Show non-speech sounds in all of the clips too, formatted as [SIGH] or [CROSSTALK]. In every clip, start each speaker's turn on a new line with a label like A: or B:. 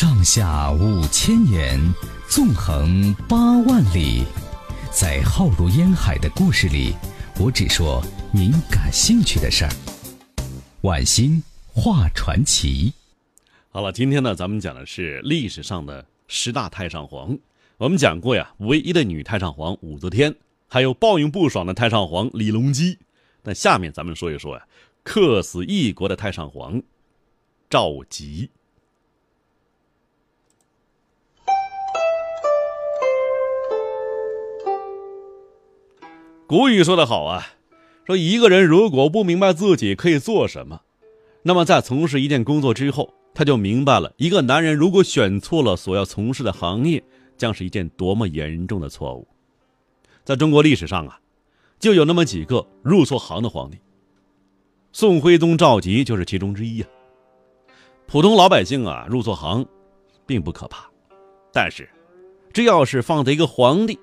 A: 上下五千年，纵横八万里，在浩如烟海的故事里，我只说您感兴趣的事儿。晚星画传奇。
B: 好了，今天呢，咱们讲的是历史上的十大太上皇。我们讲过呀，唯一的女太上皇武则天，还有报应不爽的太上皇李隆基。那下面咱们说一说呀，客死异国的太上皇赵佶。古语说得好啊，说一个人如果不明白自己可以做什么，那么在从事一件工作之后，他就明白了一个男人如果选错了所要从事的行业，将是一件多么严重的错误。在中国历史上啊，就有那么几个入错行的皇帝，宋徽宗赵佶就是其中之一呀。普通老百姓啊入错行，并不可怕，但是，这要是放在一个皇帝。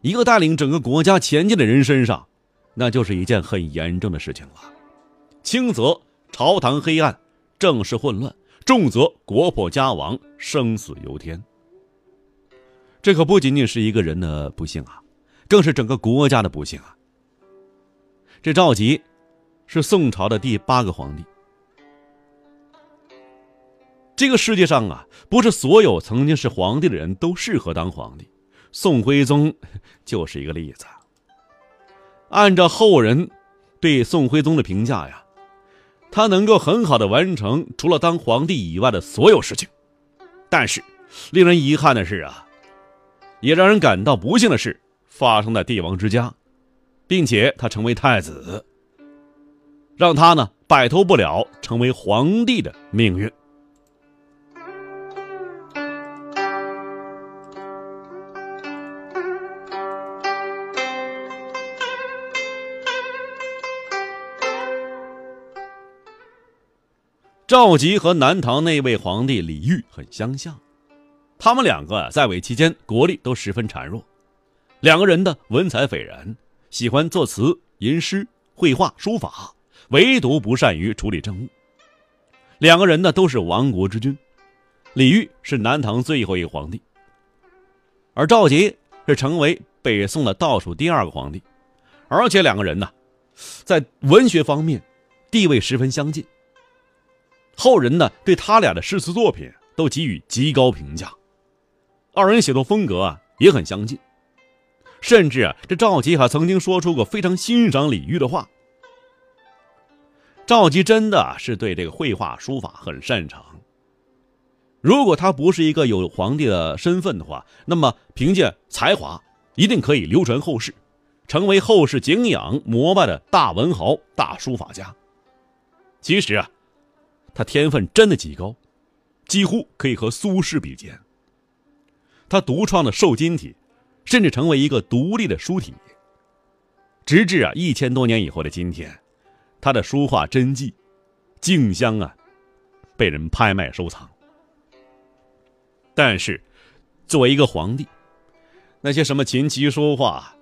B: 一个带领整个国家前进的人身上，那就是一件很严重的事情了。轻则朝堂黑暗，政事混乱；重则国破家亡，生死由天。这可不仅仅是一个人的不幸啊，更是整个国家的不幸啊。这赵佶是宋朝的第八个皇帝。这个世界上啊，不是所有曾经是皇帝的人都适合当皇帝。宋徽宗 [LAUGHS] 就是一个例子。按照后人对宋徽宗的评价呀，他能够很好的完成除了当皇帝以外的所有事情。但是，令人遗憾的是啊，也让人感到不幸的是，发生在帝王之家，并且他成为太子，让他呢摆脱不了成为皇帝的命运。赵佶和南唐那位皇帝李煜很相像，他们两个在位期间国力都十分孱弱，两个人的文采斐然，喜欢作词、吟诗、绘画、书法，唯独不善于处理政务。两个人呢都是亡国之君，李煜是南唐最后一个皇帝，而赵佶是成为北宋的倒数第二个皇帝，而且两个人呢，在文学方面地位十分相近。后人呢对他俩的诗词作品都给予极高评价，二人写作风格啊也很相近，甚至啊这赵佶还曾经说出过非常欣赏李煜的话。赵佶真的是对这个绘画书法很擅长。如果他不是一个有皇帝的身份的话，那么凭借才华一定可以流传后世，成为后世敬仰膜拜的大文豪、大书法家。其实啊。他天分真的极高，几乎可以和苏轼比肩。他独创的瘦金体，甚至成为一个独立的书体。直至啊一千多年以后的今天，他的书画真迹，竞相啊被人拍卖收藏。但是，作为一个皇帝，那些什么琴棋书画，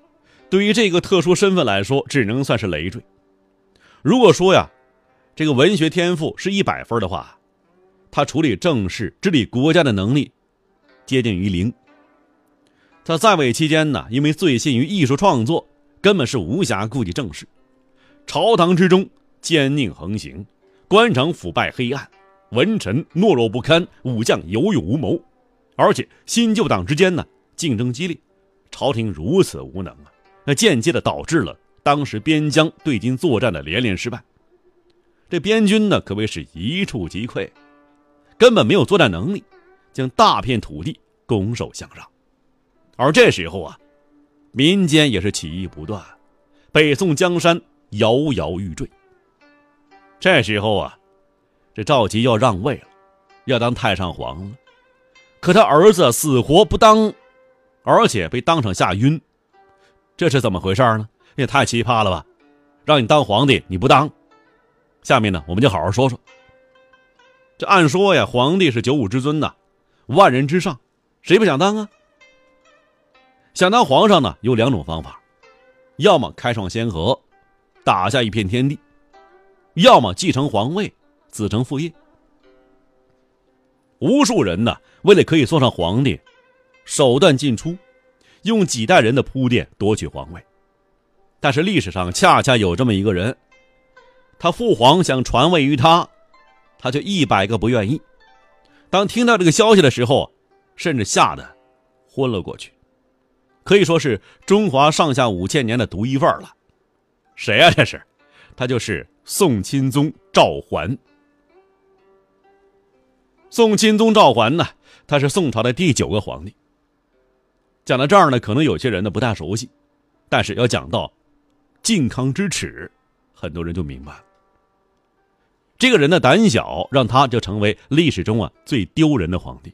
B: 对于这个特殊身份来说，只能算是累赘。如果说呀。这个文学天赋是一百分的话，他处理政事、治理国家的能力接近于零。他在位期间呢，因为醉心于艺术创作，根本是无暇顾及政事。朝堂之中奸佞横行，官场腐败黑暗，文臣懦弱不堪，武将有勇无谋，而且新旧党之间呢竞争激烈，朝廷如此无能啊，那间接的导致了当时边疆对金作战的连连失败。这边军呢，可谓是一触即溃，根本没有作战能力，将大片土地拱手相让。而这时候啊，民间也是起义不断，北宋江山摇摇欲坠。这时候啊，这赵佶要让位了，要当太上皇了，可他儿子死活不当，而且被当场吓晕，这是怎么回事呢？也太奇葩了吧！让你当皇帝你不当？下面呢，我们就好好说说。这按说呀，皇帝是九五之尊呐，万人之上，谁不想当啊？想当皇上呢，有两种方法：要么开创先河，打下一片天地；要么继承皇位，子承父业。无数人呢，为了可以做上皇帝，手段尽出，用几代人的铺垫夺取皇位。但是历史上恰恰有这么一个人，他父皇想传位于他，他就一百个不愿意。当听到这个消息的时候，甚至吓得昏了过去，可以说是中华上下五千年的独一份了。谁呀？这是，他就是宋钦宗赵桓。宋钦宗赵桓呢，他是宋朝的第九个皇帝。讲到这儿呢，可能有些人呢不太熟悉，但是要讲到靖康之耻，很多人就明白了。这个人的胆小，让他就成为历史中啊最丢人的皇帝。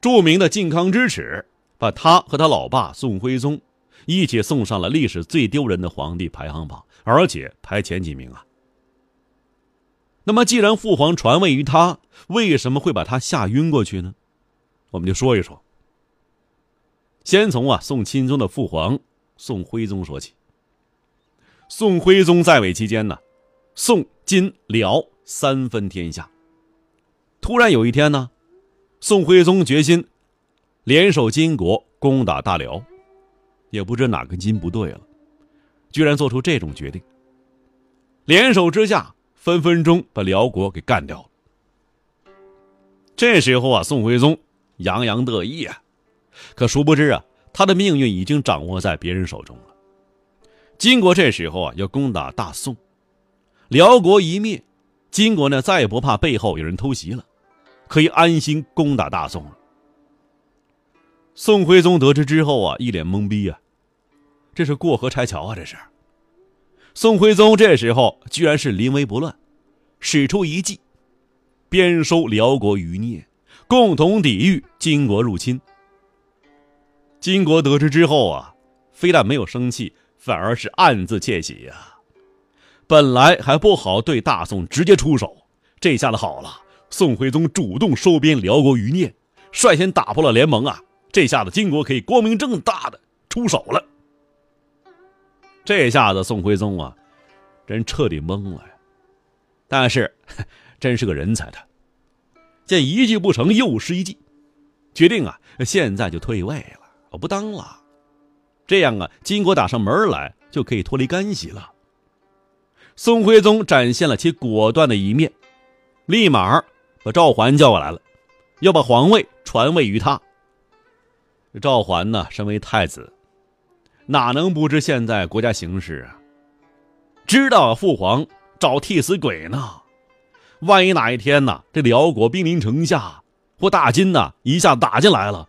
B: 著名的靖康之耻，把他和他老爸宋徽宗一起送上了历史最丢人的皇帝排行榜，而且排前几名啊。那么，既然父皇传位于他，为什么会把他吓晕过去呢？我们就说一说。先从啊宋钦宗的父皇宋徽宗说起。宋徽宗在位期间呢，宋、金、辽三分天下。突然有一天呢，宋徽宗决心联手金国攻打大辽，也不知哪根筋不对了，居然做出这种决定。联手之下。分分钟把辽国给干掉了。这时候啊，宋徽宗洋洋得意啊，可殊不知啊，他的命运已经掌握在别人手中了。金国这时候啊要攻打大宋，辽国一灭，金国呢再也不怕背后有人偷袭了，可以安心攻打大宋了。宋徽宗得知之后啊，一脸懵逼啊，这是过河拆桥啊，这是。宋徽宗这时候居然是临危不乱，使出一计，边收辽国余孽，共同抵御金国入侵。金国得知之后啊，非但没有生气，反而是暗自窃喜呀。本来还不好对大宋直接出手，这下子好了，宋徽宗主动收编辽国余孽，率先打破了联盟啊！这下子金国可以光明正大的出手了。这下子宋徽宗啊，真彻底懵了呀！但是，[LAUGHS] 真是个人才，他见一计不成又施一计，决定啊，现在就退位了，我不当了。这样啊，金国打上门来就可以脱离干系了。宋徽宗展现了其果断的一面，立马把赵桓叫过来了，要把皇位传位于他。赵桓呢，身为太子。哪能不知现在国家形势啊？知道父皇找替死鬼呢。万一哪一天呢，这辽国兵临城下，或大金呢一下打进来了，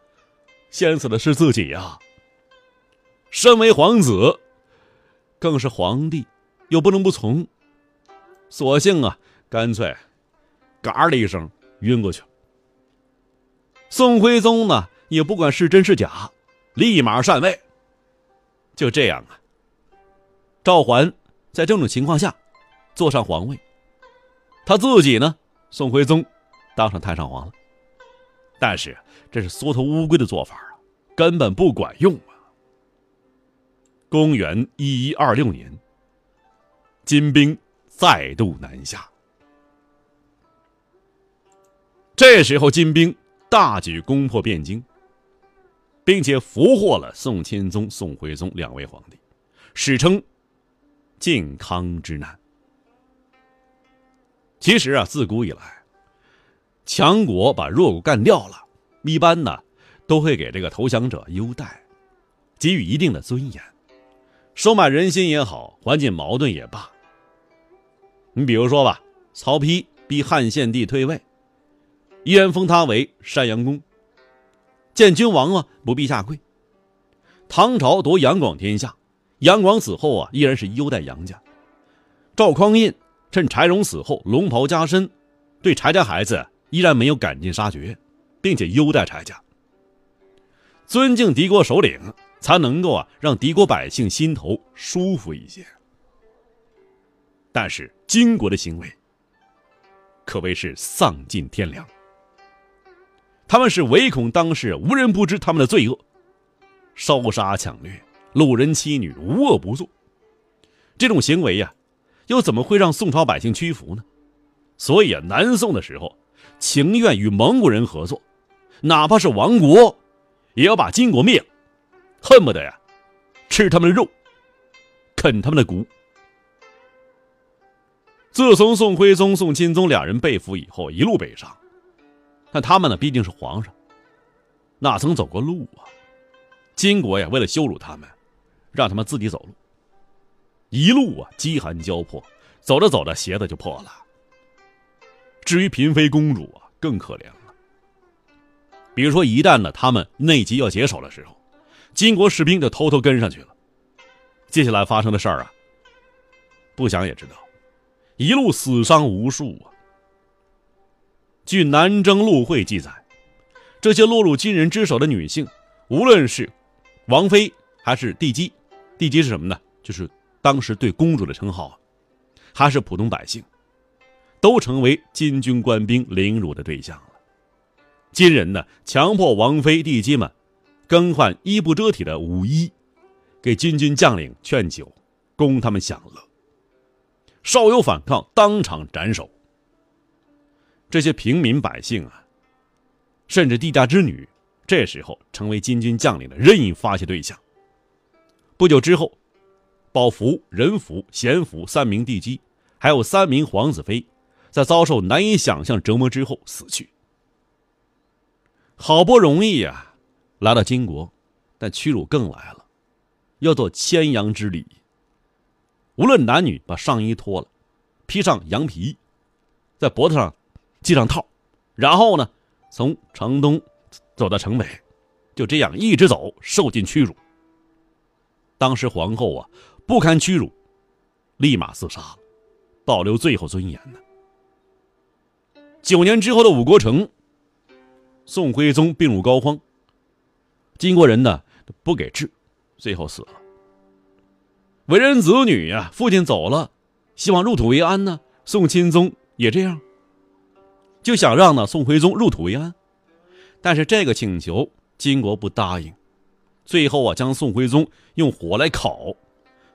B: 先死的是自己呀。身为皇子，更是皇帝，又不能不从，索性啊，干脆嘎的一声晕过去了。宋徽宗呢，也不管是真是假，立马禅位。就这样啊，赵桓在这种情况下坐上皇位，他自己呢，宋徽宗当上太上皇了。但是这是缩头乌龟的做法啊，根本不管用啊。公元一一二六年，金兵再度南下，这时候金兵大举攻破汴京。并且俘获了宋钦宗、宋徽宗两位皇帝，史称“靖康之难”。其实啊，自古以来，强国把弱国干掉了，一般呢都会给这个投降者优待，给予一定的尊严，收买人心也好，缓解矛盾也罢。你比如说吧，曹丕逼汉献帝退位，依然封他为山阳公。见君王啊，不必下跪。唐朝夺杨广天下，杨广死后啊，依然是优待杨家。赵匡胤趁柴荣死后龙袍加身，对柴家孩子依然没有赶尽杀绝，并且优待柴家。尊敬敌国首领，才能够啊让敌国百姓心头舒服一些。但是金国的行为，可谓是丧尽天良。他们是唯恐当世无人不知他们的罪恶，烧杀抢掠、掳人妻女，无恶不作。这种行为呀，又怎么会让宋朝百姓屈服呢？所以啊，南宋的时候，情愿与蒙古人合作，哪怕是亡国，也要把金国灭了，恨不得呀，吃他们的肉，啃他们的骨。自从宋徽宗、宋钦宗两人被俘以后，一路北上，但他们呢毕竟是皇上，哪曾走过路啊？金国呀，为了羞辱他们，让他们自己走路。一路啊，饥寒交迫，走着走着鞋子就破了。至于嫔妃公主啊，更可怜了。比如说，一旦呢他们内急要解手的时候，金国士兵就偷偷跟上去了。接下来发生的事儿啊，不想也知道，一路死伤无数啊。据《南征陆会》记载，这些落入金人之手的女性，无论是王妃还是帝姬，帝姬是什么呢？就是当时对公主的称号，还是普通百姓。都成为金军官兵凌辱的对象了。金人呢，强迫王妃、帝姬们更换衣不遮体的舞衣，给金军将领劝酒，供他们享乐。稍有反抗，当场斩首。这些平民百姓啊，甚至帝家之女，这时候成为金军将领的任意发泄对象。不久之后，宝福、仁福、贤福三名帝姬，还有三名皇子妃。在遭受难以想象折磨之后死去。好不容易呀，来到金国，但屈辱更来了，要做牵羊之礼。无论男女，把上衣脱了，披上羊皮，在脖子上系上套，然后呢，从城东走到城北，就这样一直走，受尽屈辱。当时皇后啊，不堪屈辱，立马自杀了，保留最后尊严呢。九年之后的五国城，宋徽宗病入膏肓，金国人呢不给治，最后死了。为人子女呀，父亲走了，希望入土为安呢。宋钦宗也这样，就想让呢宋徽宗入土为安，但是这个请求金国不答应，最后啊将宋徽宗用火来烤，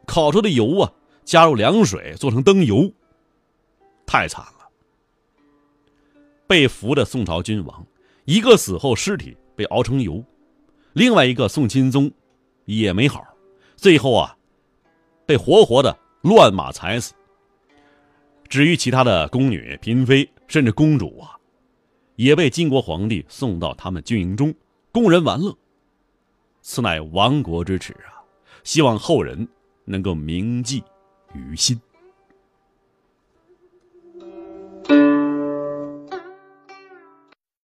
B: 烤出的油啊加入凉水做成灯油，太惨了。被俘的宋朝君王，一个死后尸体被熬成油，另外一个宋钦宗也没好，最后啊被活活的乱马踩死。至于其他的宫女、嫔妃，甚至公主啊，也被金国皇帝送到他们军营中供人玩乐。此乃亡国之耻啊！希望后人能够铭记于心。